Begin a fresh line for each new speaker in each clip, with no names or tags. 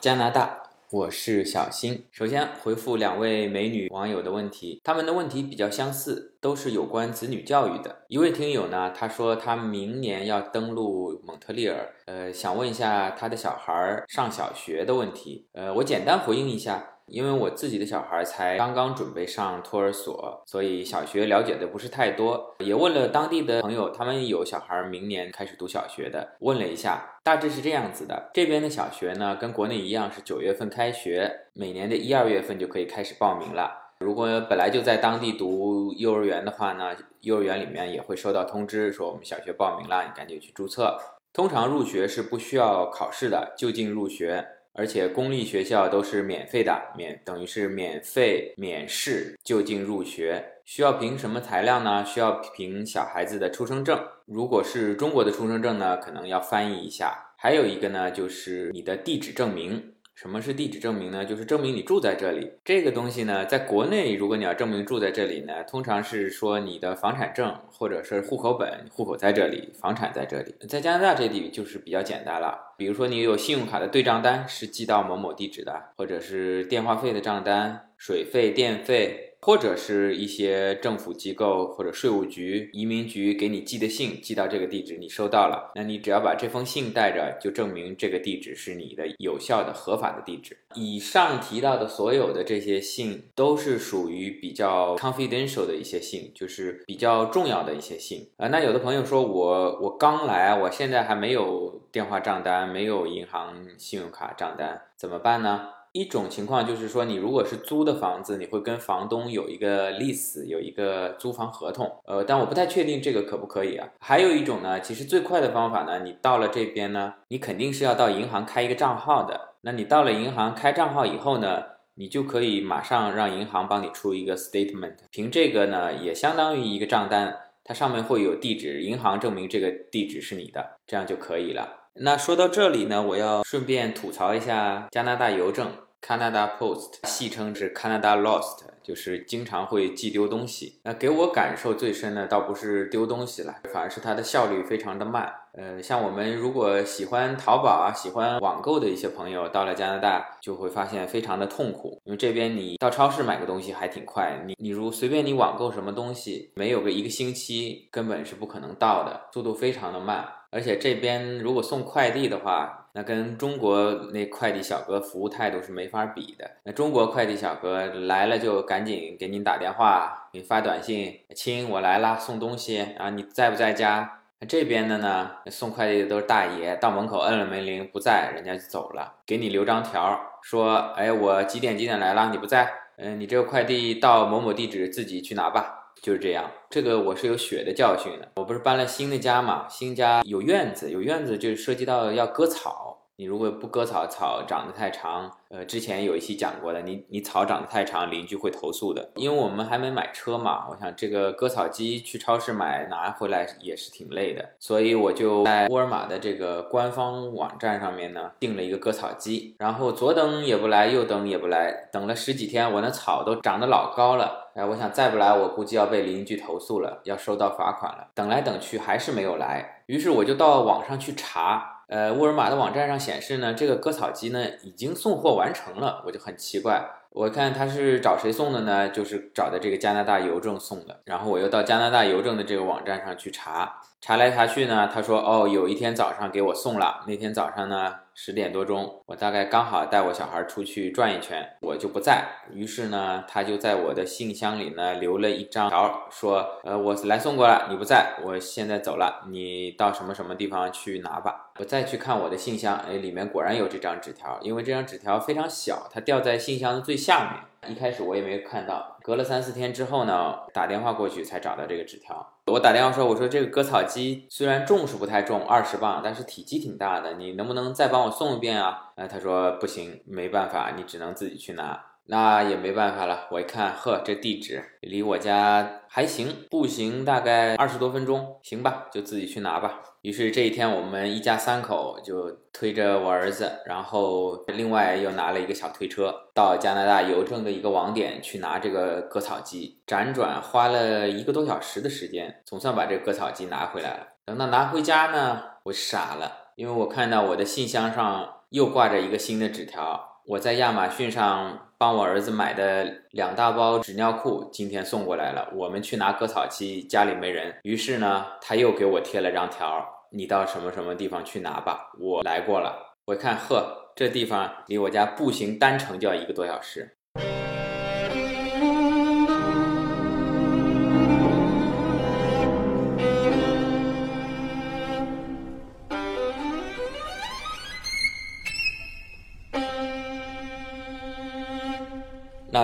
加拿大，我是小新。首先回复两位美女网友的问题，他们的问题比较相似，都是有关子女教育的。一位听友呢，他说他明年要登陆蒙特利尔，呃，想问一下他的小孩上小学的问题。呃，我简单回应一下。因为我自己的小孩才刚刚准备上托儿所，所以小学了解的不是太多。也问了当地的朋友，他们有小孩明年开始读小学的，问了一下，大致是这样子的：这边的小学呢，跟国内一样是九月份开学，每年的一二月份就可以开始报名了。如果本来就在当地读幼儿园的话呢，幼儿园里面也会收到通知，说我们小学报名了，你赶紧去注册。通常入学是不需要考试的，就近入学。而且公立学校都是免费的，免等于是免费免试就近入学。需要凭什么材料呢？需要凭小孩子的出生证。如果是中国的出生证呢，可能要翻译一下。还有一个呢，就是你的地址证明。什么是地址证明呢？就是证明你住在这里。这个东西呢，在国内，如果你要证明住在这里呢，通常是说你的房产证或者是户口本，户口在这里，房产在这里。在加拿大这里就是比较简单了，比如说你有信用卡的对账单是寄到某某地址的，或者是电话费的账单、水费、电费。或者是一些政府机构或者税务局、移民局给你寄的信，寄到这个地址，你收到了，那你只要把这封信带着，就证明这个地址是你的有效的、合法的地址。以上提到的所有的这些信，都是属于比较 confidential 的一些信，就是比较重要的一些信啊。那有的朋友说我我刚来，我现在还没有电话账单，没有银行信用卡账单，怎么办呢？一种情况就是说，你如果是租的房子，你会跟房东有一个 lease，有一个租房合同。呃，但我不太确定这个可不可以啊。还有一种呢，其实最快的方法呢，你到了这边呢，你肯定是要到银行开一个账号的。那你到了银行开账号以后呢，你就可以马上让银行帮你出一个 statement，凭这个呢，也相当于一个账单，它上面会有地址，银行证明这个地址是你的，这样就可以了。那说到这里呢，我要顺便吐槽一下加拿大邮政。Canada Post，戏称是 Canada Lost，就是经常会寄丢东西。那给我感受最深的倒不是丢东西了，反而是它的效率非常的慢。呃，像我们如果喜欢淘宝啊、喜欢网购的一些朋友，到了加拿大就会发现非常的痛苦，因为这边你到超市买个东西还挺快，你你如随便你网购什么东西，没有个一个星期根本是不可能到的，速度非常的慢。而且这边如果送快递的话，那跟中国那快递小哥服务态度是没法比的。那中国快递小哥来了就赶紧给您打电话，给你发短信，亲，我来了，送东西啊，你在不在家？那这边的呢，送快递的都是大爷，到门口摁了门铃，不在，人家就走了，给你留张条，说，哎，我几点几点来了，你不在，嗯，你这个快递到某某地址自己去拿吧，就是这样。这个我是有血的教训的，我不是搬了新的家嘛，新家有院子，有院子就涉及到要割草。你如果不割草，草长得太长，呃，之前有一期讲过的，你你草长得太长，邻居会投诉的。因为我们还没买车嘛，我想这个割草机去超市买拿回来也是挺累的，所以我就在沃尔玛的这个官方网站上面呢订了一个割草机，然后左等也不来，右等也不来，等了十几天，我那草都长得老高了，哎，我想再不来，我估计要被邻居投诉了，要收到罚款了。等来等去还是没有来，于是我就到网上去查。呃，沃尔玛的网站上显示呢，这个割草机呢已经送货完成了，我就很奇怪。我看他是找谁送的呢？就是找的这个加拿大邮政送的。然后我又到加拿大邮政的这个网站上去查，查来查去呢，他说哦，有一天早上给我送了。那天早上呢，十点多钟，我大概刚好带我小孩出去转一圈，我就不在。于是呢，他就在我的信箱里呢留了一张条，说呃，我来送过了，你不在，我现在走了，你到什么什么地方去拿吧。我再去看我的信箱，哎，里面果然有这张纸条，因为这张纸条非常小，它掉在信箱的最下面。一开始我也没有看到，隔了三四天之后呢，打电话过去才找到这个纸条。我打电话说，我说这个割草机虽然重是不太重，二十磅，但是体积挺大的，你能不能再帮我送一遍啊？哎，他说不行，没办法，你只能自己去拿。那也没办法了，我一看，呵，这地址离我家还行，步行大概二十多分钟，行吧，就自己去拿吧。于是这一天，我们一家三口就推着我儿子，然后另外又拿了一个小推车，到加拿大邮政的一个网点去拿这个割草机，辗转花了一个多小时的时间，总算把这割草机拿回来了。等到拿回家呢，我傻了，因为我看到我的信箱上。又挂着一个新的纸条。我在亚马逊上帮我儿子买的两大包纸尿裤今天送过来了，我们去拿割草机，家里没人。于是呢，他又给我贴了张条，你到什么什么地方去拿吧，我来过了。我看，呵，这地方离我家步行单程就要一个多小时。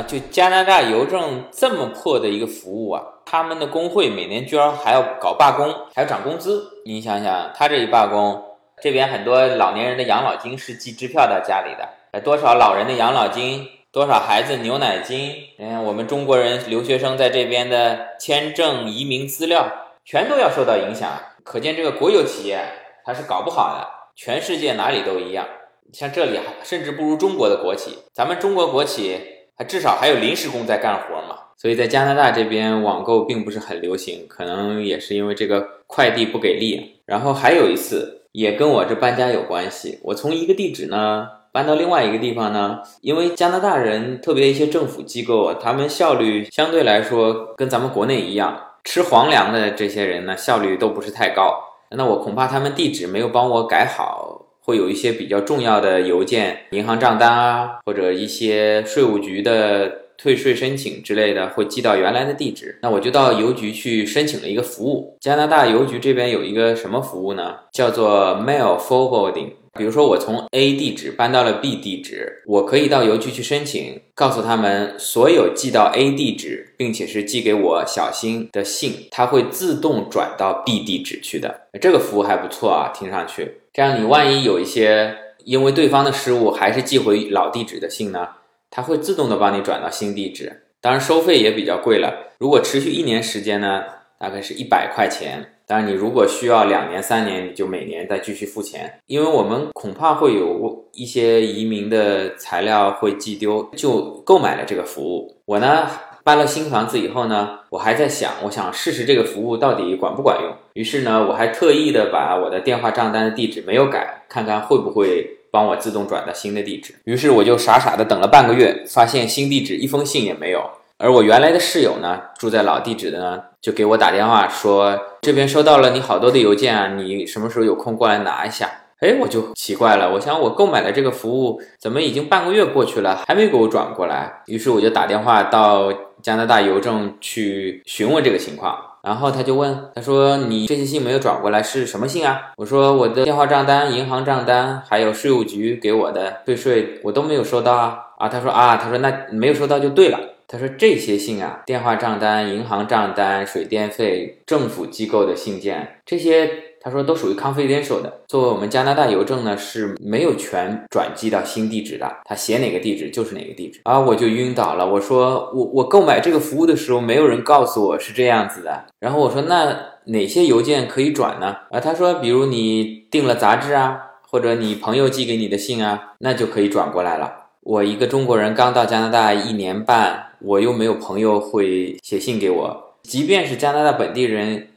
就加拿大邮政这么破的一个服务啊，他们的工会每年居然还要搞罢工，还要涨工资。你想想，他这一罢工，这边很多老年人的养老金是寄支票到家里的，多少老人的养老金，多少孩子牛奶金，嗯，我们中国人留学生在这边的签证、移民资料，全都要受到影响。可见这个国有企业它是搞不好的，全世界哪里都一样。像这里甚至不如中国的国企，咱们中国国企。至少还有临时工在干活嘛，所以在加拿大这边网购并不是很流行，可能也是因为这个快递不给力。然后还有一次也跟我这搬家有关系，我从一个地址呢搬到另外一个地方呢，因为加拿大人特别一些政府机构，他们效率相对来说跟咱们国内一样，吃皇粮的这些人呢效率都不是太高。那我恐怕他们地址没有帮我改好。会有一些比较重要的邮件、银行账单啊，或者一些税务局的退税申请之类的，会寄到原来的地址。那我就到邮局去申请了一个服务。加拿大邮局这边有一个什么服务呢？叫做 Mail Forwarding。比如说，我从 A 地址搬到了 B 地址，我可以到邮局去申请，告诉他们所有寄到 A 地址，并且是寄给我小新的信，它会自动转到 B 地址去的。这个服务还不错啊，听上去。这样，你万一有一些因为对方的失误还是寄回老地址的信呢，它会自动的帮你转到新地址。当然，收费也比较贵了。如果持续一年时间呢，大概是一百块钱。当然，你如果需要两年、三年，你就每年再继续付钱，因为我们恐怕会有一些移民的材料会寄丢，就购买了这个服务。我呢搬了新房子以后呢，我还在想，我想试试这个服务到底管不管用。于是呢，我还特意的把我的电话账单的地址没有改，看看会不会帮我自动转到新的地址。于是我就傻傻的等了半个月，发现新地址一封信也没有。而我原来的室友呢，住在老地址的呢，就给我打电话说，这边收到了你好多的邮件啊，你什么时候有空过来拿一下？哎，我就奇怪了，我想我购买的这个服务怎么已经半个月过去了，还没给我转过来？于是我就打电话到加拿大邮政去询问这个情况，然后他就问，他说你这些信没有转过来是什么信啊？我说我的电话账单、银行账单，还有税务局给我的退税，我都没有收到啊！啊，他说啊，他说那没有收到就对了。他说这些信啊，电话账单、银行账单、水电费、政府机构的信件，这些他说都属于 confidential 的。作为我们加拿大邮政呢，是没有权转寄到新地址的。他写哪个地址就是哪个地址啊！我就晕倒了。我说我我购买这个服务的时候，没有人告诉我是这样子的。然后我说那哪些邮件可以转呢？啊，他说比如你订了杂志啊，或者你朋友寄给你的信啊，那就可以转过来了。我一个中国人刚到加拿大一年半。我又没有朋友会写信给我，即便是加拿大本地人，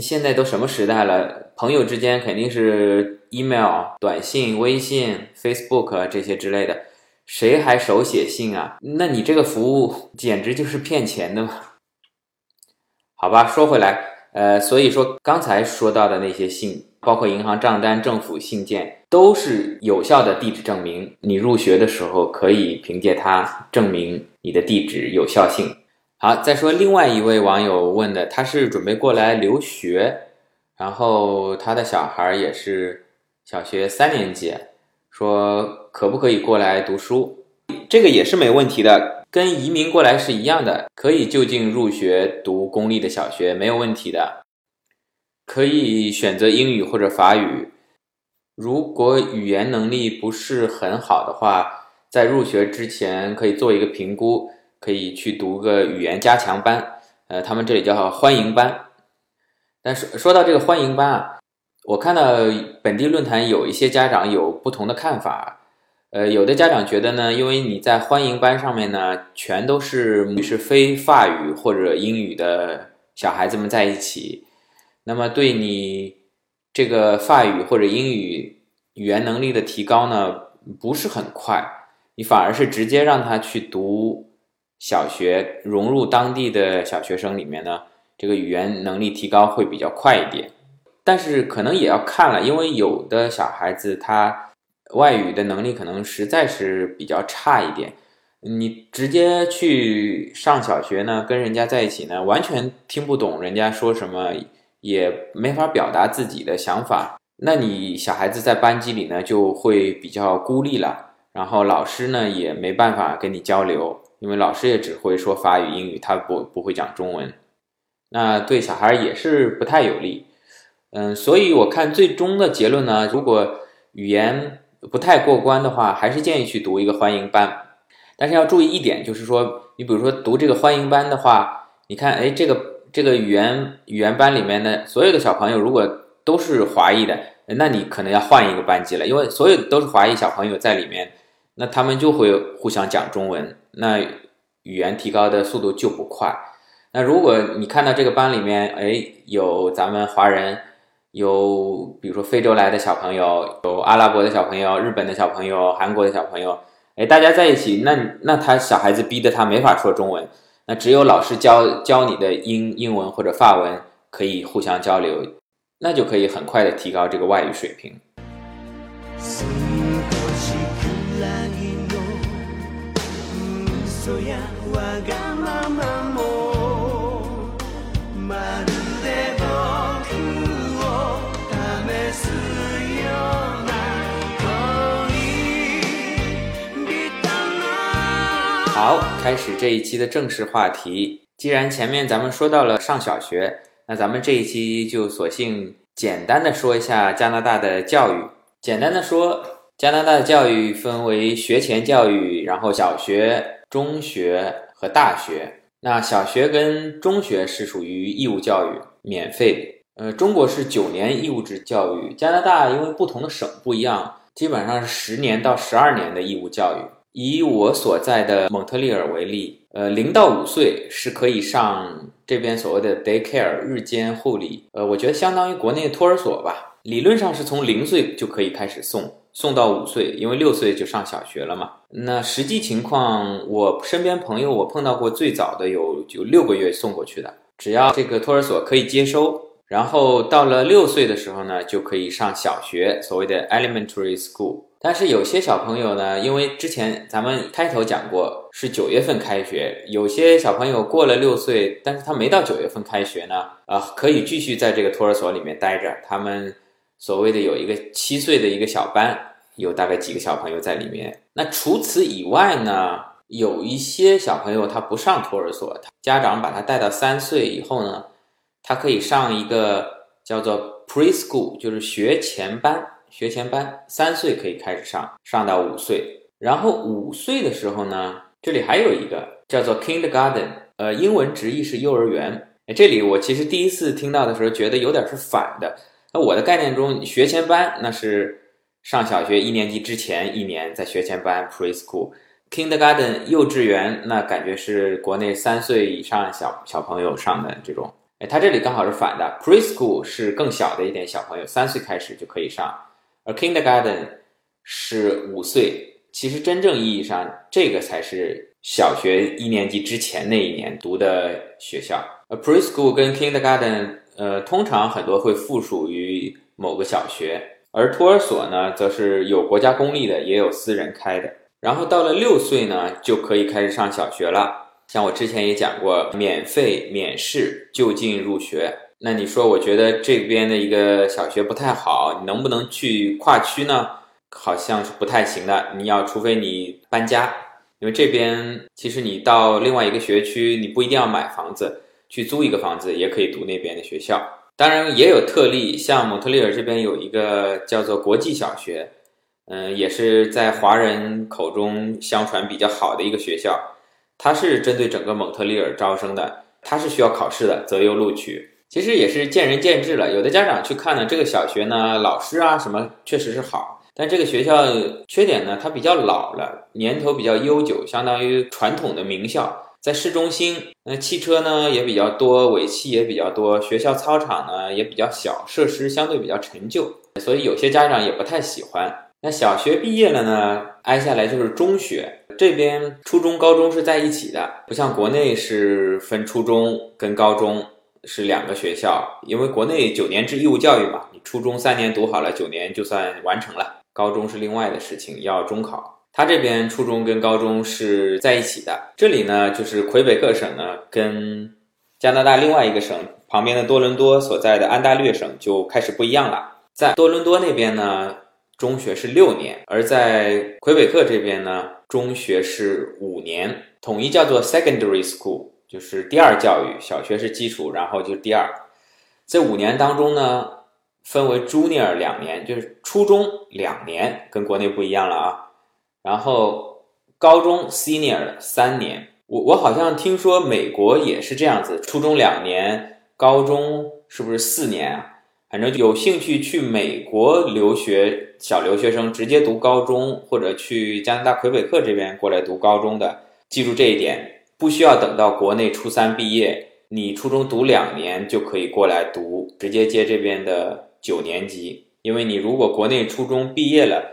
现在都什么时代了？朋友之间肯定是 email、短信、微信、Facebook 这些之类的，谁还手写信啊？那你这个服务简直就是骗钱的嘛！好吧，说回来，呃，所以说刚才说到的那些信，包括银行账单、政府信件，都是有效的地址证明。你入学的时候可以凭借它证明。你的地址有效性。好，再说另外一位网友问的，他是准备过来留学，然后他的小孩也是小学三年级，说可不可以过来读书？这个也是没问题的，跟移民过来是一样的，可以就近入学读公立的小学，没有问题的，可以选择英语或者法语。如果语言能力不是很好的话。在入学之前可以做一个评估，可以去读个语言加强班，呃，他们这里叫欢迎班。但是说到这个欢迎班啊，我看到本地论坛有一些家长有不同的看法，呃，有的家长觉得呢，因为你在欢迎班上面呢，全都是是非法语或者英语的小孩子们在一起，那么对你这个法语或者英语语言能力的提高呢？不是很快，你反而是直接让他去读小学，融入当地的小学生里面呢，这个语言能力提高会比较快一点。但是可能也要看了，因为有的小孩子他外语的能力可能实在是比较差一点。你直接去上小学呢，跟人家在一起呢，完全听不懂人家说什么，也没法表达自己的想法。那你小孩子在班级里呢，就会比较孤立了。然后老师呢，也没办法跟你交流，因为老师也只会说法语、英语，他不不会讲中文。那对小孩也是不太有利。嗯，所以我看最终的结论呢，如果语言不太过关的话，还是建议去读一个欢迎班。但是要注意一点，就是说，你比如说读这个欢迎班的话，你看，哎，这个这个语言语言班里面的所有的小朋友，如果都是华裔的，那你可能要换一个班级了，因为所有都是华裔小朋友在里面，那他们就会互相讲中文，那语言提高的速度就不快。那如果你看到这个班里面，哎，有咱们华人，有比如说非洲来的小朋友，有阿拉伯的小朋友，日本的小朋友，韩国的小朋友。哎，大家在一起，那那他小孩子逼得他没法说中文，那只有老师教教你的英英文或者法文可以互相交流，那就可以很快的提高这个外语水平。好，开始这一期的正式话题。既然前面咱们说到了上小学，那咱们这一期就索性简单的说一下加拿大的教育。简单的说，加拿大的教育分为学前教育，然后小学、中学和大学。那小学跟中学是属于义务教育，免费。呃，中国是九年义务制教育，加拿大因为不同的省不一样，基本上是十年到十二年的义务教育。以我所在的蒙特利尔为例，呃，零到五岁是可以上这边所谓的 daycare 日间护理，呃，我觉得相当于国内托儿所吧。理论上是从零岁就可以开始送，送到五岁，因为六岁就上小学了嘛。那实际情况，我身边朋友我碰到过最早的有有六个月送过去的，只要这个托儿所可以接收，然后到了六岁的时候呢，就可以上小学，所谓的 elementary school。但是有些小朋友呢，因为之前咱们开头讲过是九月份开学，有些小朋友过了六岁，但是他没到九月份开学呢，啊，可以继续在这个托儿所里面待着。他们所谓的有一个七岁的一个小班，有大概几个小朋友在里面。那除此以外呢，有一些小朋友他不上托儿所，他家长把他带到三岁以后呢，他可以上一个叫做 preschool，就是学前班。学前班三岁可以开始上，上到五岁，然后五岁的时候呢，这里还有一个叫做 kindergarten，呃，英文直译是幼儿园。这里我其实第一次听到的时候，觉得有点是反的。那我的概念中，学前班那是上小学一年级之前一年在学前班 preschool，kindergarten 幼稚园，那感觉是国内三岁以上小小朋友上的这种。哎，它这里刚好是反的，preschool 是更小的一点小朋友，三岁开始就可以上。而 kindergarten 是五岁，其实真正意义上，这个才是小学一年级之前那一年读的学校。而 preschool 跟 kindergarten，呃，通常很多会附属于某个小学，而托儿所呢，则是有国家公立的，也有私人开的。然后到了六岁呢，就可以开始上小学了。像我之前也讲过，免费免试就近入学。那你说，我觉得这边的一个小学不太好，你能不能去跨区呢？好像是不太行的。你要除非你搬家，因为这边其实你到另外一个学区，你不一定要买房子，去租一个房子也可以读那边的学校。当然也有特例，像蒙特利尔这边有一个叫做国际小学，嗯，也是在华人口中相传比较好的一个学校，它是针对整个蒙特利尔招生的，它是需要考试的，择优录取。其实也是见仁见智了，有的家长去看呢，这个小学呢，老师啊什么确实是好，但这个学校缺点呢，它比较老了，年头比较悠久，相当于传统的名校，在市中心，那汽车呢也比较多，尾气也比较多，学校操场呢也比较小，设施相对比较陈旧，所以有些家长也不太喜欢。那小学毕业了呢，挨下来就是中学。这边初中、高中是在一起的，不像国内是分初中跟高中是两个学校，因为国内九年制义务教育嘛，你初中三年读好了，九年就算完成了。高中是另外的事情，要中考。他这边初中跟高中是在一起的。这里呢，就是魁北克省呢，跟加拿大另外一个省旁边的多伦多所在的安大略省就开始不一样了。在多伦多那边呢，中学是六年；而在魁北克这边呢，中学是五年，统一叫做 secondary school，就是第二教育。小学是基础，然后就是第二。这五年当中呢。分为 junior 两年，就是初中两年，跟国内不一样了啊。然后高中 senior 三年，我我好像听说美国也是这样子，初中两年，高中是不是四年啊？反正有兴趣去美国留学小留学生直接读高中，或者去加拿大魁北克这边过来读高中的，记住这一点，不需要等到国内初三毕业，你初中读两年就可以过来读，直接接这边的。九年级，因为你如果国内初中毕业了，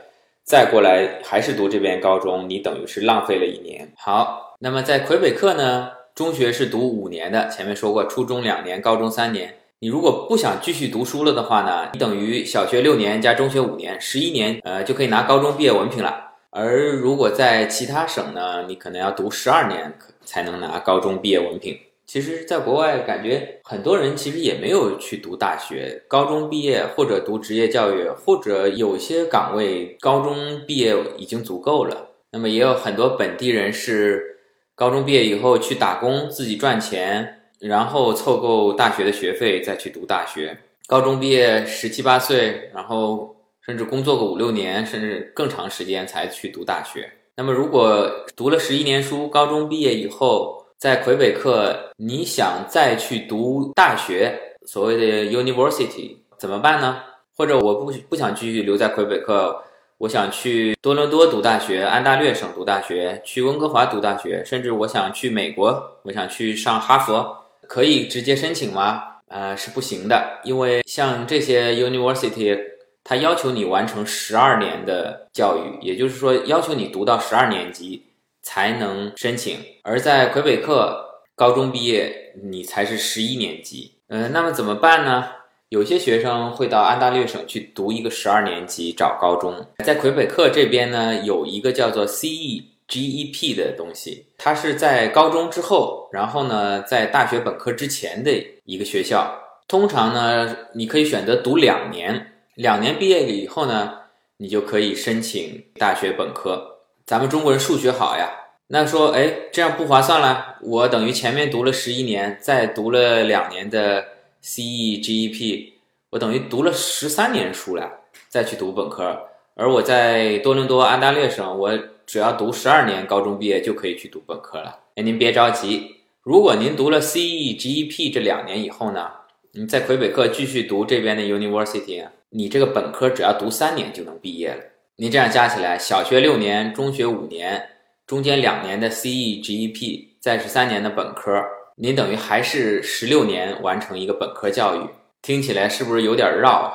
再过来还是读这边高中，你等于是浪费了一年。好，那么在魁北克呢，中学是读五年的，前面说过，初中两年，高中三年。你如果不想继续读书了的话呢，你等于小学六年加中学五年，十一年，呃，就可以拿高中毕业文凭了。而如果在其他省呢，你可能要读十二年才能拿高中毕业文凭。其实，在国外感觉很多人其实也没有去读大学，高中毕业或者读职业教育，或者有些岗位高中毕业已经足够了。那么也有很多本地人是高中毕业以后去打工，自己赚钱，然后凑够大学的学费再去读大学。高中毕业十七八岁，然后甚至工作个五六年，甚至更长时间才去读大学。那么如果读了十一年书，高中毕业以后，在魁北克，你想再去读大学，所谓的 university 怎么办呢？或者我不不想继续留在魁北克，我想去多伦多读大学，安大略省读大学，去温哥华读大学，甚至我想去美国，我想去上哈佛，可以直接申请吗？呃，是不行的，因为像这些 university，它要求你完成十二年的教育，也就是说，要求你读到十二年级。才能申请，而在魁北克高中毕业，你才是十一年级。嗯，那么怎么办呢？有些学生会到安大略省去读一个十二年级找高中。在魁北克这边呢，有一个叫做 CEGEP 的东西，它是在高中之后，然后呢，在大学本科之前的一个学校。通常呢，你可以选择读两年，两年毕业了以后呢，你就可以申请大学本科。咱们中国人数学好呀，那说哎，这样不划算了。我等于前面读了十一年，再读了两年的 CEGEP，我等于读了十三年书了，再去读本科。而我在多伦多安大略省，我只要读十二年高中毕业就可以去读本科了。哎，您别着急，如果您读了 CEGEP 这两年以后呢，你在魁北克继续读这边的 University，你这个本科只要读三年就能毕业了。你这样加起来，小学六年，中学五年，中间两年的 CEGEP，再是三年的本科，您等于还是十六年完成一个本科教育。听起来是不是有点绕啊？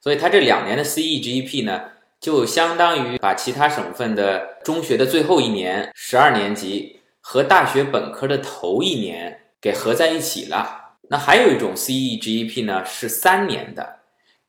所以它这两年的 CEGEP 呢，就相当于把其他省份的中学的最后一年，十二年级和大学本科的头一年给合在一起了。那还有一种 CEGEP 呢，是三年的，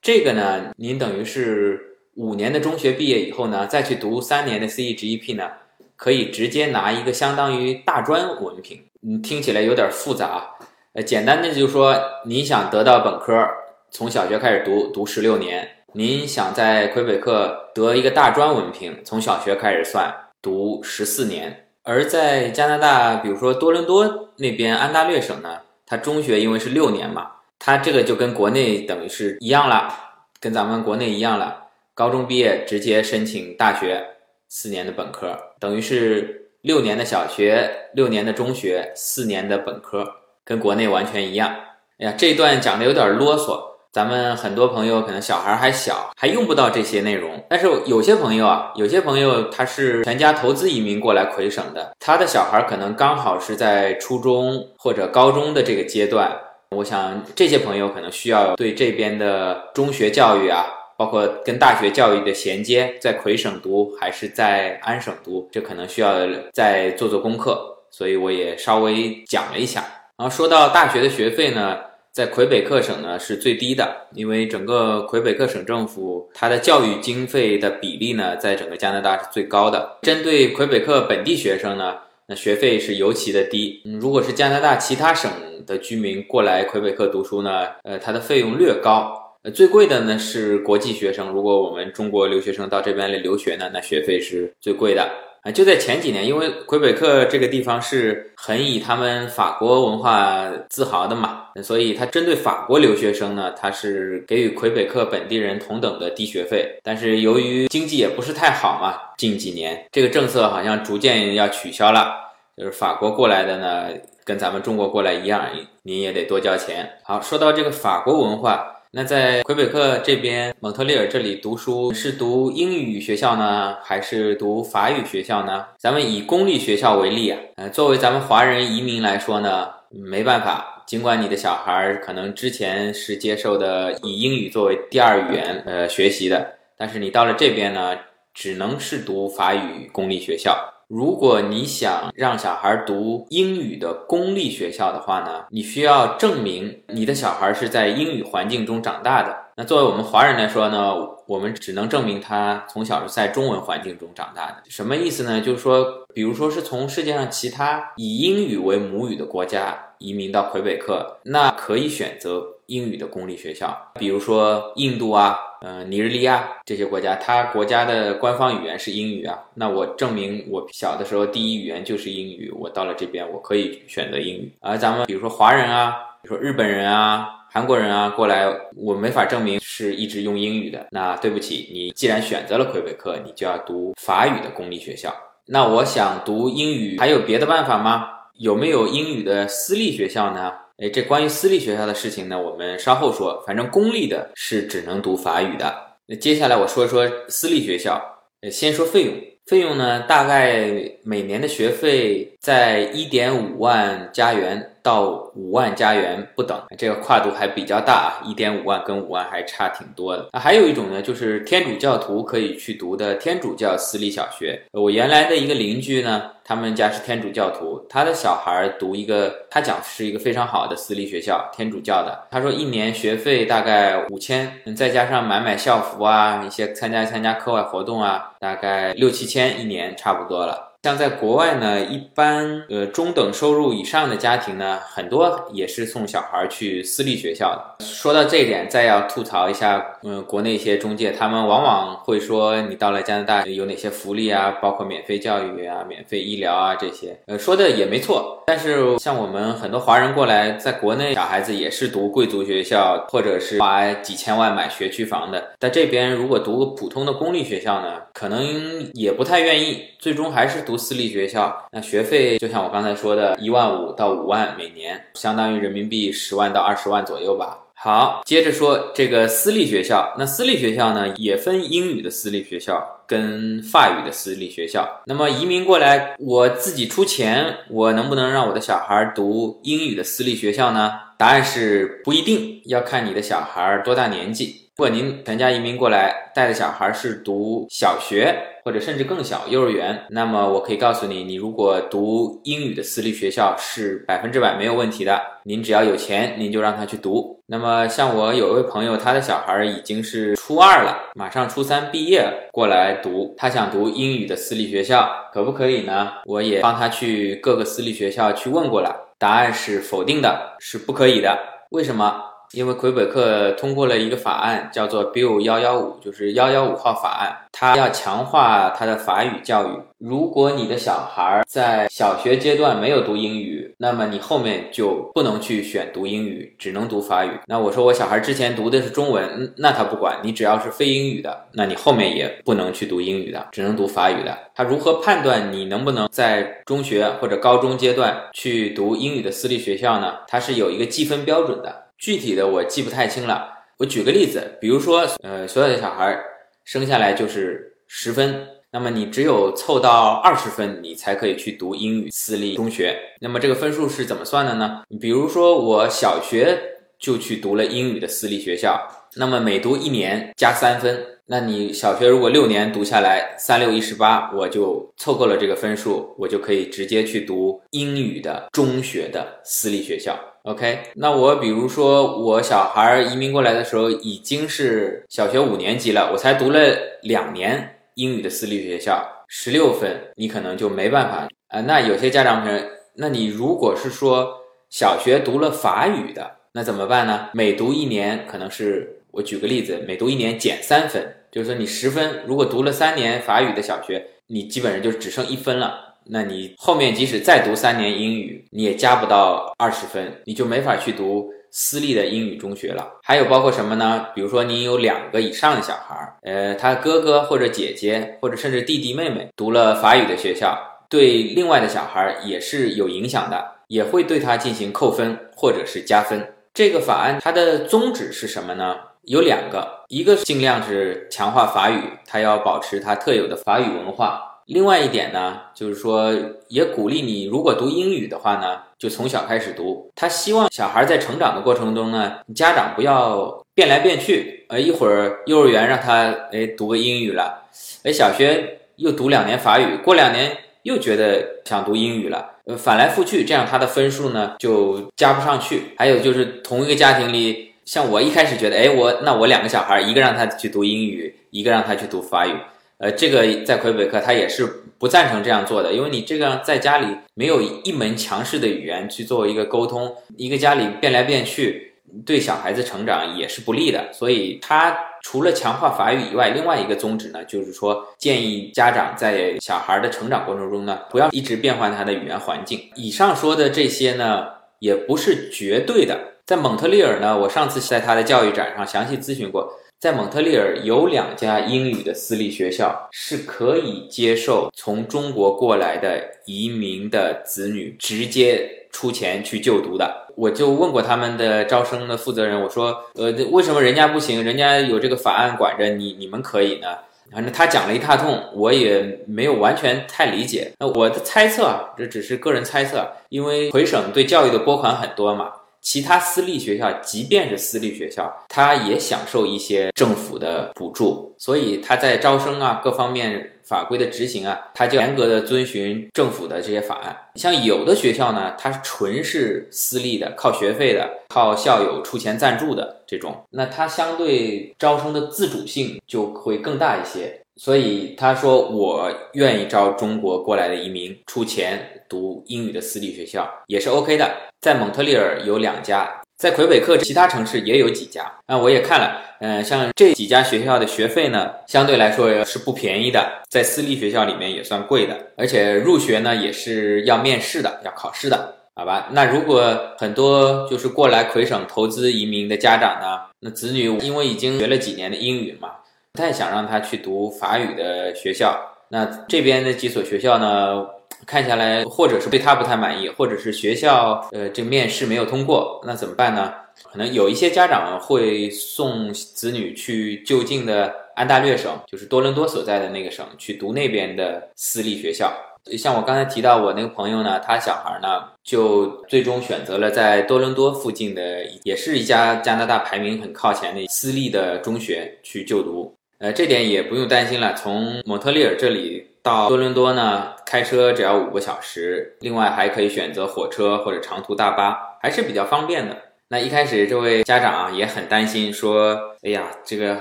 这个呢，您等于是。五年的中学毕业以后呢，再去读三年的 CEGEP 呢，可以直接拿一个相当于大专文凭。嗯，听起来有点复杂。呃，简单的就是说，你想得到本科，从小学开始读，读十六年；您想在魁北克得一个大专文凭，从小学开始算，读十四年。而在加拿大，比如说多伦多那边安大略省呢，它中学因为是六年嘛，它这个就跟国内等于是一样了，跟咱们国内一样了。高中毕业直接申请大学四年的本科，等于是六年的小学、六年的中学、四年的本科，跟国内完全一样。哎呀，这一段讲的有点啰嗦，咱们很多朋友可能小孩还小，还用不到这些内容。但是有些朋友啊，有些朋友他是全家投资移民过来魁省的，他的小孩可能刚好是在初中或者高中的这个阶段。我想这些朋友可能需要对这边的中学教育啊。包括跟大学教育的衔接，在魁省读还是在安省读，这可能需要再做做功课，所以我也稍微讲了一下。然后说到大学的学费呢，在魁北克省呢是最低的，因为整个魁北克省政府它的教育经费的比例呢，在整个加拿大是最高的。针对魁北克本地学生呢，那学费是尤其的低。如果是加拿大其他省的居民过来魁北克读书呢，呃，它的费用略高。呃，最贵的呢是国际学生，如果我们中国留学生到这边来留学呢，那学费是最贵的啊。就在前几年，因为魁北克这个地方是很以他们法国文化自豪的嘛，所以他针对法国留学生呢，他是给予魁北克本地人同等的低学费。但是由于经济也不是太好嘛，近几年这个政策好像逐渐要取消了，就是法国过来的呢，跟咱们中国过来一样，你也得多交钱。好，说到这个法国文化。那在魁北克这边，蒙特利尔这里读书是读英语学校呢，还是读法语学校呢？咱们以公立学校为例啊，呃，作为咱们华人移民来说呢，没办法，尽管你的小孩可能之前是接受的以英语作为第二语言呃学习的，但是你到了这边呢，只能是读法语公立学校。如果你想让小孩读英语的公立学校的话呢，你需要证明你的小孩是在英语环境中长大的。那作为我们华人来说呢，我们只能证明他从小是在中文环境中长大的。什么意思呢？就是说，比如说是从世界上其他以英语为母语的国家移民到魁北克，那可以选择英语的公立学校，比如说印度啊。呃，尼日利亚这些国家，它国家的官方语言是英语啊。那我证明我小的时候第一语言就是英语，我到了这边我可以选择英语。而咱们比如说华人啊，比如说日本人啊、韩国人啊过来，我没法证明是一直用英语的。那对不起，你既然选择了魁北克，你就要读法语的公立学校。那我想读英语，还有别的办法吗？有没有英语的私立学校呢？哎，这关于私立学校的事情呢，我们稍后说。反正公立的是只能读法语的。那接下来我说说私立学校。呃，先说费用，费用呢，大概每年的学费在一点五万加元。到五万加元不等，这个跨度还比较大啊，一点五万跟五万还差挺多的。还有一种呢，就是天主教徒可以去读的天主教私立小学。我原来的一个邻居呢，他们家是天主教徒，他的小孩读一个，他讲是一个非常好的私立学校，天主教的。他说一年学费大概五千，再加上买买校服啊，一些参加参加课外活动啊，大概六七千一年差不多了。像在国外呢，一般呃中等收入以上的家庭呢，很多也是送小孩去私立学校的。说到这一点，再要吐槽一下，嗯，国内一些中介，他们往往会说你到了加拿大有哪些福利啊，包括免费教育啊、免费医疗啊这些，呃，说的也没错。但是像我们很多华人过来，在国内小孩子也是读贵族学校，或者是花几千万买学区房的，在这边如果读个普通的公立学校呢，可能也不太愿意，最终还是。读私立学校，那学费就像我刚才说的，一万五到五万每年，相当于人民币十万到二十万左右吧。好，接着说这个私立学校，那私立学校呢，也分英语的私立学校跟法语的私立学校。那么移民过来，我自己出钱，我能不能让我的小孩读英语的私立学校呢？答案是不一定，要看你的小孩多大年纪。如果您全家移民过来，带的小孩是读小学或者甚至更小幼儿园，那么我可以告诉你，你如果读英语的私立学校是百分之百没有问题的。您只要有钱，您就让他去读。那么像我有一位朋友，他的小孩已经是初二了，马上初三毕业过来读，他想读英语的私立学校，可不可以呢？我也帮他去各个私立学校去问过了，答案是否定的，是不可以的。为什么？因为魁北克通过了一个法案，叫做 Bill 幺幺五，就是幺幺五号法案，它要强化它的法语教育。如果你的小孩在小学阶段没有读英语，那么你后面就不能去选读英语，只能读法语。那我说我小孩之前读的是中文，那他不管你，只要是非英语的，那你后面也不能去读英语的，只能读法语的。他如何判断你能不能在中学或者高中阶段去读英语的私立学校呢？它是有一个计分标准的。具体的我记不太清了，我举个例子，比如说，呃，所有的小孩生下来就是十分，那么你只有凑到二十分，你才可以去读英语私立中学。那么这个分数是怎么算的呢？比如说我小学就去读了英语的私立学校，那么每读一年加三分。那你小学如果六年读下来，三六一十八，我就凑够了这个分数，我就可以直接去读英语的中学的私立学校。OK，那我比如说我小孩移民过来的时候已经是小学五年级了，我才读了两年英语的私立学校，十六分，你可能就没办法啊。那有些家长朋友，那你如果是说小学读了法语的，那怎么办呢？每读一年，可能是我举个例子，每读一年减三分，就是说你十分，如果读了三年法语的小学，你基本上就只剩一分了。那你后面即使再读三年英语，你也加不到二十分，你就没法去读私立的英语中学了。还有包括什么呢？比如说你有两个以上的小孩，呃，他哥哥或者姐姐或者甚至弟弟妹妹读了法语的学校，对另外的小孩也是有影响的，也会对他进行扣分或者是加分。这个法案它的宗旨是什么呢？有两个，一个尽量是强化法语，它要保持它特有的法语文化。另外一点呢，就是说也鼓励你，如果读英语的话呢，就从小开始读。他希望小孩在成长的过程中呢，家长不要变来变去，呃，一会儿幼儿园让他哎读个英语了，哎，小学又读两年法语，过两年又觉得想读英语了，呃，反来覆去，这样他的分数呢就加不上去。还有就是同一个家庭里，像我一开始觉得，哎，我那我两个小孩，一个让他去读英语，一个让他去读法语。呃，这个在魁北克他也是不赞成这样做的，因为你这样在家里没有一门强势的语言去做一个沟通，一个家里变来变去，对小孩子成长也是不利的。所以他除了强化法语以外，另外一个宗旨呢，就是说建议家长在小孩的成长过程中呢，不要一直变换他的语言环境。以上说的这些呢，也不是绝对的。在蒙特利尔呢，我上次在他的教育展上详细咨询过。在蒙特利尔有两家英语的私立学校是可以接受从中国过来的移民的子女直接出钱去就读的。我就问过他们的招生的负责人，我说：“呃，为什么人家不行？人家有这个法案管着你，你们可以呢？”反正他讲了一大通，我也没有完全太理解。那我的猜测啊，这只是个人猜测，因为魁省对教育的拨款很多嘛。其他私立学校，即便是私立学校，它也享受一些政府的补助，所以它在招生啊各方面法规的执行啊，它就严格的遵循政府的这些法案。像有的学校呢，它纯是私立的，靠学费的，靠校友出钱赞助的这种，那它相对招生的自主性就会更大一些。所以他说，我愿意招中国过来的移民出钱读英语的私立学校，也是 OK 的。在蒙特利尔有两家，在魁北克其他城市也有几家。那我也看了，嗯，像这几家学校的学费呢，相对来说是不便宜的，在私立学校里面也算贵的，而且入学呢也是要面试的，要考试的，好吧？那如果很多就是过来魁省投资移民的家长呢，那子女因为已经学了几年的英语嘛。不太想让他去读法语的学校，那这边的几所学校呢，看下来，或者是对他不太满意，或者是学校呃这面试没有通过，那怎么办呢？可能有一些家长会送子女去就近的安大略省，就是多伦多所在的那个省去读那边的私立学校。像我刚才提到我那个朋友呢，他小孩呢就最终选择了在多伦多附近的，也是一家加拿大排名很靠前的私立的中学去就读。呃，这点也不用担心了。从蒙特利尔这里到多伦多呢，开车只要五个小时，另外还可以选择火车或者长途大巴，还是比较方便的。那一开始这位家长啊也很担心，说：“哎呀，这个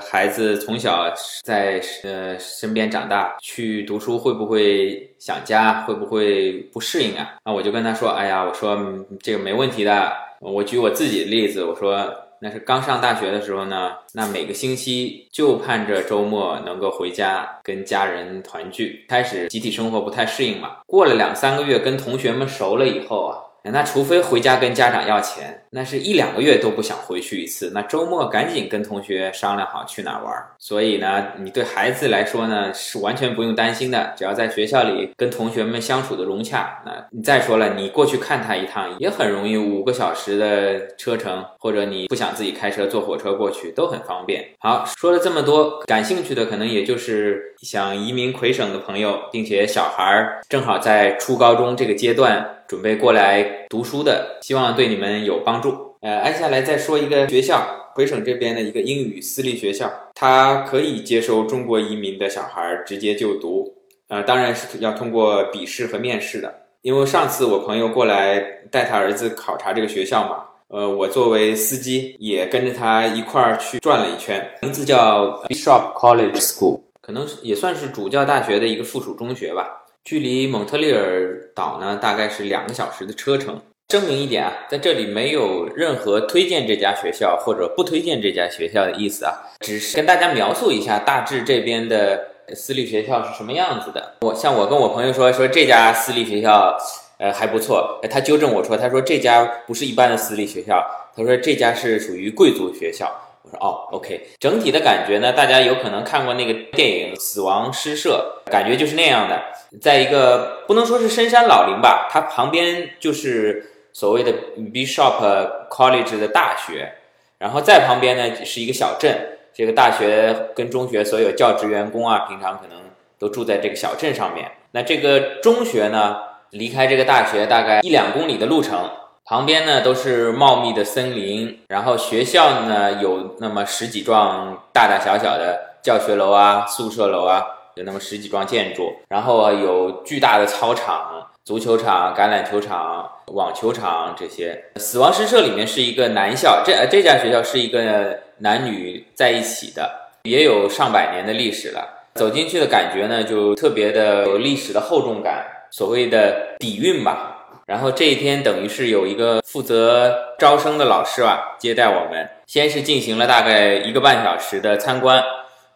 孩子从小在呃身边长大，去读书会不会想家？会不会不适应啊？”那我就跟他说：“哎呀，我说这个没问题的。我举我自己的例子，我说。”那是刚上大学的时候呢，那每个星期就盼着周末能够回家跟家人团聚。开始集体生活不太适应嘛，过了两三个月跟同学们熟了以后啊。那除非回家跟家长要钱，那是一两个月都不想回去一次。那周末赶紧跟同学商量好去哪儿玩。所以呢，你对孩子来说呢是完全不用担心的，只要在学校里跟同学们相处的融洽。那你再说了，你过去看他一趟也很容易，五个小时的车程，或者你不想自己开车坐火车过去都很方便。好，说了这么多，感兴趣的可能也就是想移民魁省的朋友，并且小孩儿正好在初高中这个阶段。准备过来读书的，希望对你们有。帮助。呃，挨下来再说一个学校，回省这边的一个英语私立学校，它可以接收中国移民的小孩直接就读，呃，当然是要通过笔试和面试的。因为上次我朋友过来带他儿子考察这个学校嘛，呃，我作为司机也跟着他一块儿去转了一圈，名字叫 Bishop College School，可能也算是主教大学的一个附属中学吧。距离蒙特利尔岛呢，大概是两个小时的车程。声明一点啊，在这里没有任何推荐这家学校或者不推荐这家学校的意思啊，只是跟大家描述一下大致这边的私立学校是什么样子的。我像我跟我朋友说说这家私立学校，呃还不错。他纠正我说，他说这家不是一般的私立学校，他说这家是属于贵族学校。我说哦，OK，整体的感觉呢，大家有可能看过那个电影《死亡诗社》，感觉就是那样的，在一个不能说是深山老林吧，它旁边就是所谓的 Bishop College 的大学，然后再旁边呢是一个小镇，这个大学跟中学所有教职员工啊，平常可能都住在这个小镇上面。那这个中学呢，离开这个大学大概一两公里的路程。旁边呢都是茂密的森林，然后学校呢有那么十几幢大大小小的教学楼啊、宿舍楼啊，有那么十几幢建筑，然后有巨大的操场、足球场、橄榄球场、网球场这些。死亡诗社里面是一个男校，这这家学校是一个男女在一起的，也有上百年的历史了。走进去的感觉呢，就特别的有历史的厚重感，所谓的底蕴吧。然后这一天等于是有一个负责招生的老师啊接待我们，先是进行了大概一个半小时的参观，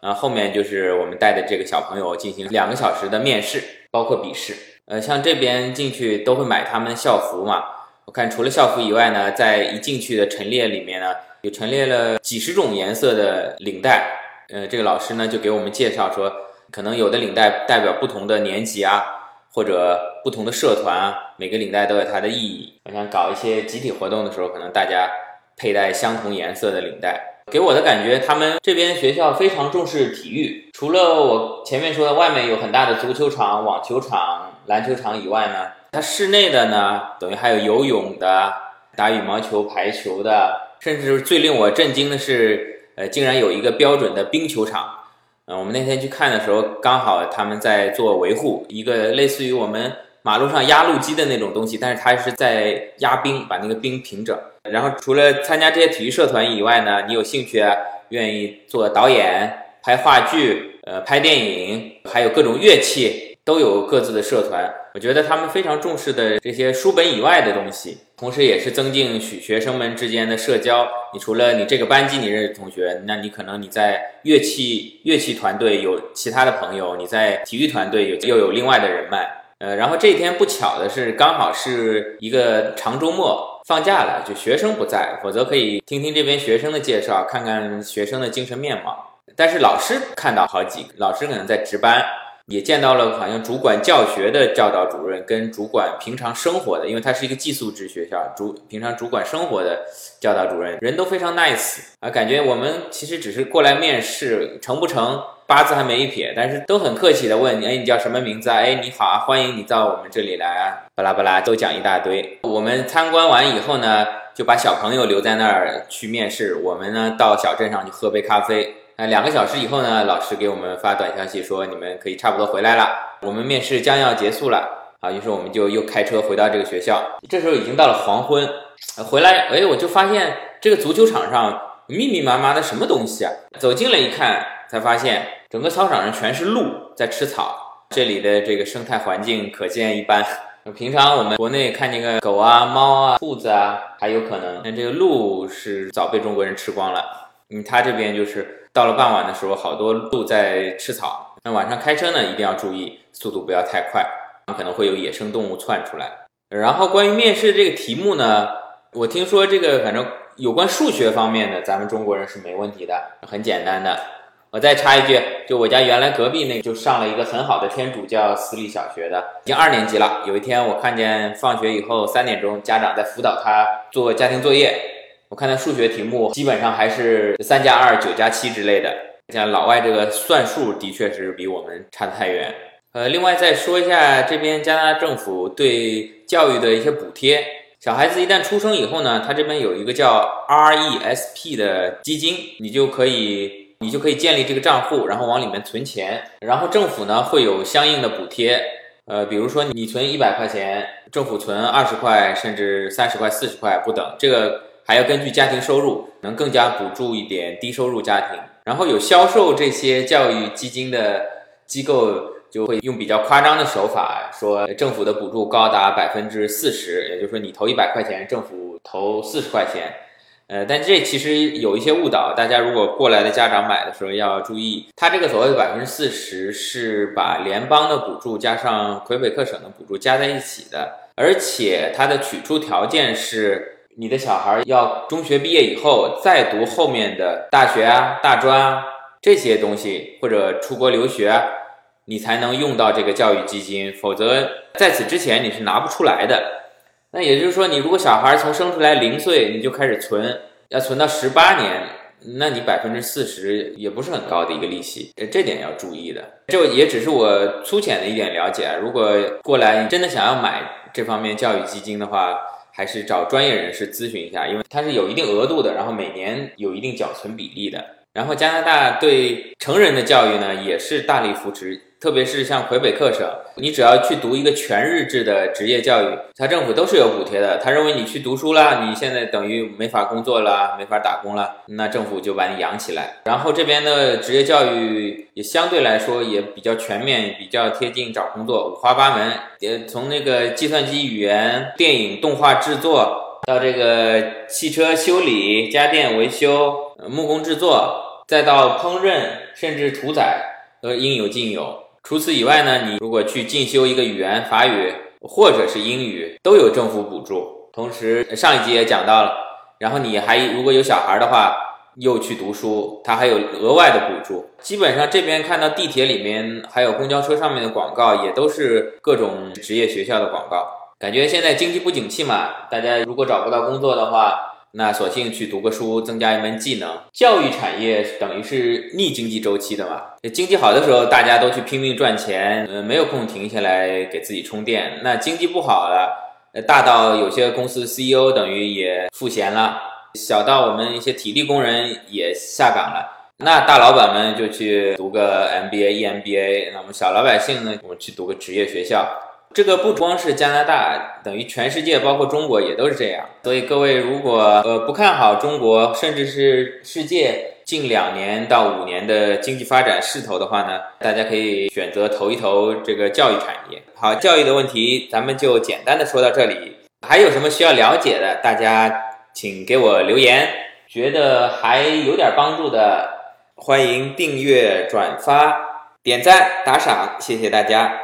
啊，后面就是我们带的这个小朋友进行两个小时的面试，包括笔试。呃，像这边进去都会买他们校服嘛，我看除了校服以外呢，在一进去的陈列里面呢，有陈列了几十种颜色的领带。呃，这个老师呢就给我们介绍说，可能有的领带代表不同的年级啊。或者不同的社团啊，每个领带都有它的意义。我想搞一些集体活动的时候，可能大家佩戴相同颜色的领带。给我的感觉，他们这边学校非常重视体育。除了我前面说的外面有很大的足球场、网球场、篮球场以外呢，它室内的呢，等于还有游泳的、打羽毛球、排球的，甚至最令我震惊的是，呃，竟然有一个标准的冰球场。嗯，我们那天去看的时候，刚好他们在做维护，一个类似于我们马路上压路机的那种东西，但是它是在压冰，把那个冰平整。然后除了参加这些体育社团以外呢，你有兴趣啊，愿意做导演、拍话剧、呃拍电影，还有各种乐器，都有各自的社团。我觉得他们非常重视的这些书本以外的东西。同时，也是增进学学生们之间的社交。你除了你这个班级你认识同学，那你可能你在乐器乐器团队有其他的朋友，你在体育团队有又有另外的人脉。呃，然后这一天不巧的是，刚好是一个长周末，放假了，就学生不在，否则可以听听这边学生的介绍，看看学生的精神面貌。但是老师看到好几个，老师可能在值班。也见到了，好像主管教学的教导主任跟主管平常生活的，因为它是一个寄宿制学校，主平常主管生活的教导主任人都非常 nice 啊，感觉我们其实只是过来面试，成不成八字还没一撇，但是都很客气的问你，哎，你叫什么名字啊？哎，你好啊，欢迎你到我们这里来啊，巴拉巴拉都讲一大堆。我们参观完以后呢，就把小朋友留在那儿去面试，我们呢到小镇上去喝杯咖啡。两个小时以后呢，老师给我们发短消息说你们可以差不多回来了，我们面试将要结束了啊，于是我们就又开车回到这个学校。这时候已经到了黄昏，回来，哎，我就发现这个足球场上密密麻麻的什么东西啊？走近了一看，才发现整个操场上全是鹿在吃草，这里的这个生态环境可见一斑。平常我们国内看见个狗啊、猫啊、兔子啊还有可能，但这个鹿是早被中国人吃光了。嗯，他这边就是。到了傍晚的时候，好多鹿在吃草。那晚上开车呢，一定要注意速度不要太快，可能会有野生动物窜出来。然后关于面试这个题目呢，我听说这个反正有关数学方面的，咱们中国人是没问题的，很简单的。我再插一句，就我家原来隔壁那个就上了一个很好的天主教私立小学的，已经二年级了。有一天我看见放学以后三点钟，家长在辅导他做家庭作业。我看他数学题目基本上还是三加二、九加七之类的，像老外这个算术的确是比我们差得太远。呃，另外再说一下这边加拿大政府对教育的一些补贴，小孩子一旦出生以后呢，他这边有一个叫 RESP 的基金，你就可以你就可以建立这个账户，然后往里面存钱，然后政府呢会有相应的补贴，呃，比如说你存一百块钱，政府存二十块，甚至三十块、四十块不等，这个还要根据家庭收入，能更加补助一点低收入家庭。然后有销售这些教育基金的机构。就会用比较夸张的手法说，政府的补助高达百分之四十，也就是说你投一百块钱，政府投四十块钱。呃，但这其实有一些误导，大家如果过来的家长买的时候要注意，它这个所谓的百分之四十是把联邦的补助加上魁北克省的补助加在一起的，而且它的取出条件是你的小孩要中学毕业以后再读后面的大学啊、大专啊这些东西，或者出国留学。你才能用到这个教育基金，否则在此之前你是拿不出来的。那也就是说，你如果小孩从生出来零岁你就开始存，要存到十八年，那你百分之四十也不是很高的一个利息，这点要注意的。这也只是我粗浅的一点了解。如果过来真的想要买这方面教育基金的话，还是找专业人士咨询一下，因为它是有一定额度的，然后每年有一定缴存比例的。然后加拿大对成人的教育呢，也是大力扶持。特别是像魁北克省，你只要去读一个全日制的职业教育，他政府都是有补贴的。他认为你去读书了，你现在等于没法工作了，没法打工了，那政府就把你养起来。然后这边的职业教育也相对来说也比较全面，比较贴近找工作，五花八门。也，从那个计算机语言、电影动画制作，到这个汽车修理、家电维修、木工制作，再到烹饪，甚至屠宰，都应有尽有。除此以外呢，你如果去进修一个语言，法语或者是英语，都有政府补助。同时上一集也讲到了，然后你还如果有小孩的话，又去读书，他还有额外的补助。基本上这边看到地铁里面还有公交车上面的广告，也都是各种职业学校的广告。感觉现在经济不景气嘛，大家如果找不到工作的话。那索性去读个书，增加一门技能。教育产业等于是逆经济周期的嘛？经济好的时候，大家都去拼命赚钱，呃，没有空停下来给自己充电。那经济不好了，呃，大到有些公司 CEO 等于也赋闲了，小到我们一些体力工人也下岗了。那大老板们就去读个 MBA、EMBA，那我们小老百姓呢，我们去读个职业学校。这个不光是加拿大，等于全世界，包括中国也都是这样。所以各位如果呃不看好中国，甚至是世界近两年到五年的经济发展势头的话呢，大家可以选择投一投这个教育产业。好，教育的问题咱们就简单的说到这里。还有什么需要了解的，大家请给我留言。觉得还有点帮助的，欢迎订阅、转发、点赞、打赏，谢谢大家。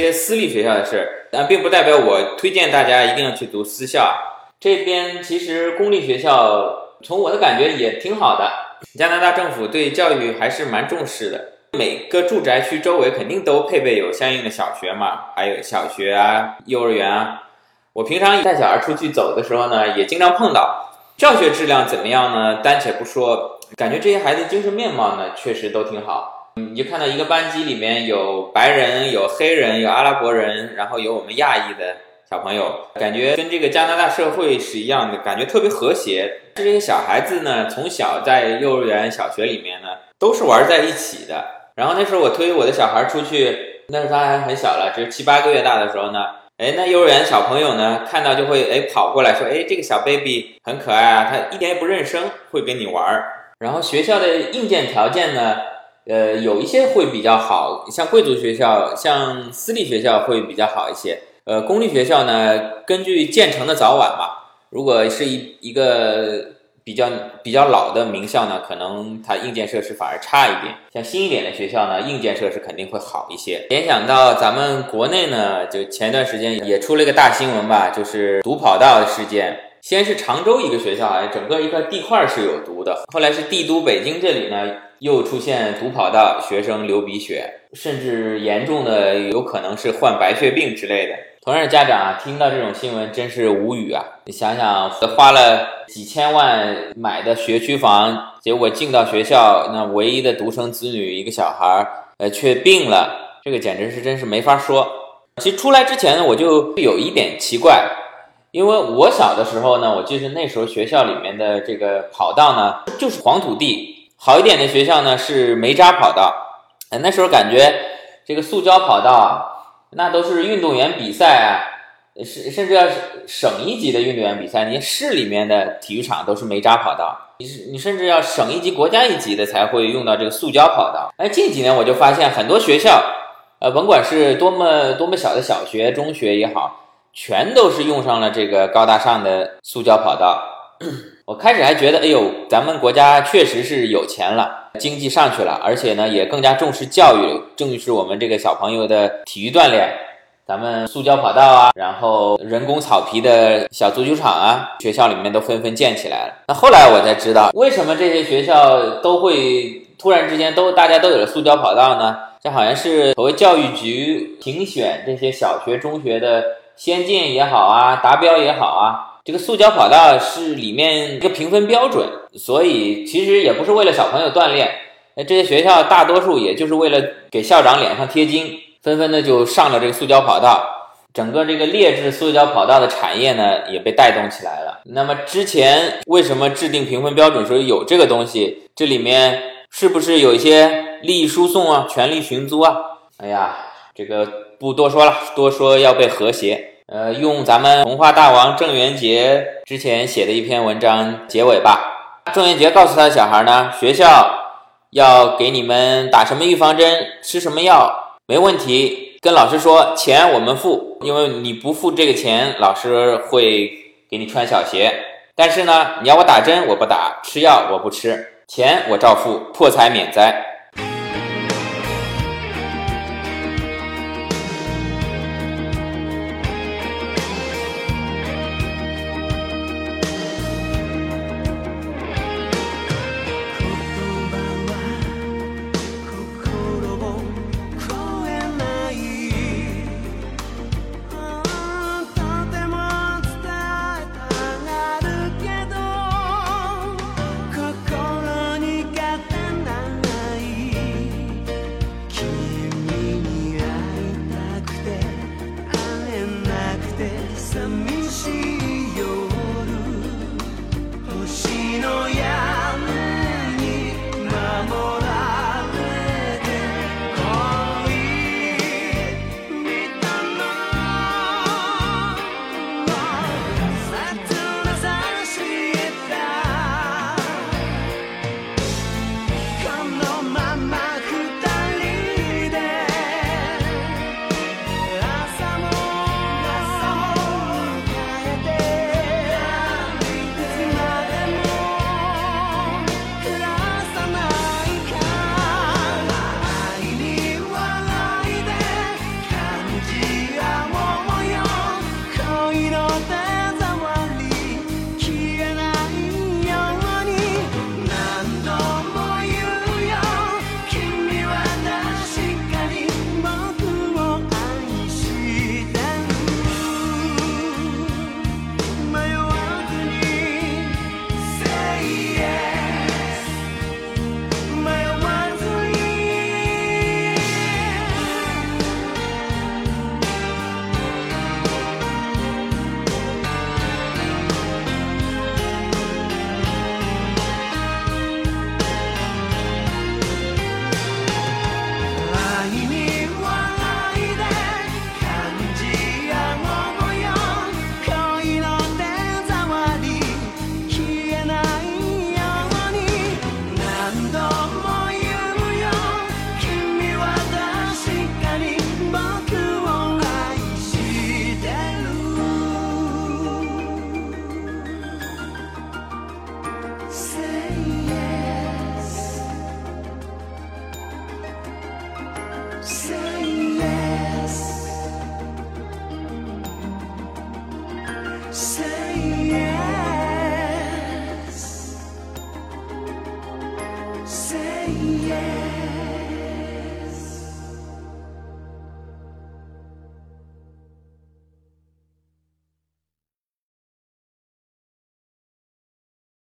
些私立学校的事，但并不代表我推荐大家一定要去读私校。这边其实公立学校，从我的感觉也挺好的。加拿大政府对教育还是蛮重视的，每个住宅区周围肯定都配备有相应的小学嘛，还有小学啊、幼儿园啊。我平常带小孩出去走的时候呢，也经常碰到。教学质量怎么样呢？暂且不说，感觉这些孩子精神面貌呢，确实都挺好。你就看到一个班级里面有白人、有黑人、有阿拉伯人，然后有我们亚裔的小朋友，感觉跟这个加拿大社会是一样的，感觉特别和谐。这些小孩子呢，从小在幼儿园、小学里面呢，都是玩在一起的。然后那时候我推我的小孩出去，那时候他还很小了，只有七八个月大的时候呢，哎，那幼儿园小朋友呢，看到就会哎跑过来说，哎，这个小 baby 很可爱啊，他一点也不认生，会跟你玩儿。然后学校的硬件条件呢？呃，有一些会比较好，像贵族学校、像私立学校会比较好一些。呃，公立学校呢，根据建成的早晚嘛，如果是一一个比较比较老的名校呢，可能它硬件设施反而差一点。像新一点的学校呢，硬件设施肯定会好一些。联想到咱们国内呢，就前段时间也出了一个大新闻吧，就是堵跑道的事件。先是常州一个学校啊，整个一块地块是有毒的。后来是帝都北京这里呢，又出现毒跑道，学生流鼻血，甚至严重的有可能是患白血病之类的。同样的家长啊，听到这种新闻真是无语啊！你想想，花了几千万买的学区房，结果进到学校，那唯一的独生子女一个小孩儿，呃，却病了，这个简直是真是没法说。其实出来之前呢，我就有一点奇怪。因为我小的时候呢，我记得那时候学校里面的这个跑道呢，就是黄土地，好一点的学校呢是煤渣跑道。哎，那时候感觉这个塑胶跑道啊，那都是运动员比赛啊，甚甚至要省一级的运动员比赛，你市里面的体育场都是煤渣跑道，你是你甚至要省一级、国家一级的才会用到这个塑胶跑道。哎，近几年我就发现很多学校，呃，甭管是多么多么小的小学、中学也好。全都是用上了这个高大上的塑胶跑道。我开始还觉得，哎呦，咱们国家确实是有钱了，经济上去了，而且呢也更加重视教育，重视我们这个小朋友的体育锻炼。咱们塑胶跑道啊，然后人工草皮的小足球场啊，学校里面都纷纷建起来了。那后来我才知道，为什么这些学校都会突然之间都大家都有了塑胶跑道呢？这好像是所谓教育局评选这些小学、中学的。先进也好啊，达标也好啊，这个塑胶跑道是里面一个评分标准，所以其实也不是为了小朋友锻炼，那这些学校大多数也就是为了给校长脸上贴金，纷纷的就上了这个塑胶跑道，整个这个劣质塑胶跑道的产业呢也被带动起来了。那么之前为什么制定评分标准时候有这个东西？这里面是不是有一些利益输送啊、权力寻租啊？哎呀，这个。不多说了，多说要被和谐。呃，用咱们童话大王郑渊洁之前写的一篇文章结尾吧。郑渊洁告诉他的小孩呢，学校要给你们打什么预防针，吃什么药，没问题。跟老师说，钱我们付，因为你不付这个钱，老师会给你穿小鞋。但是呢，你要我打针，我不打；吃药，我不吃。钱我照付，破财免灾。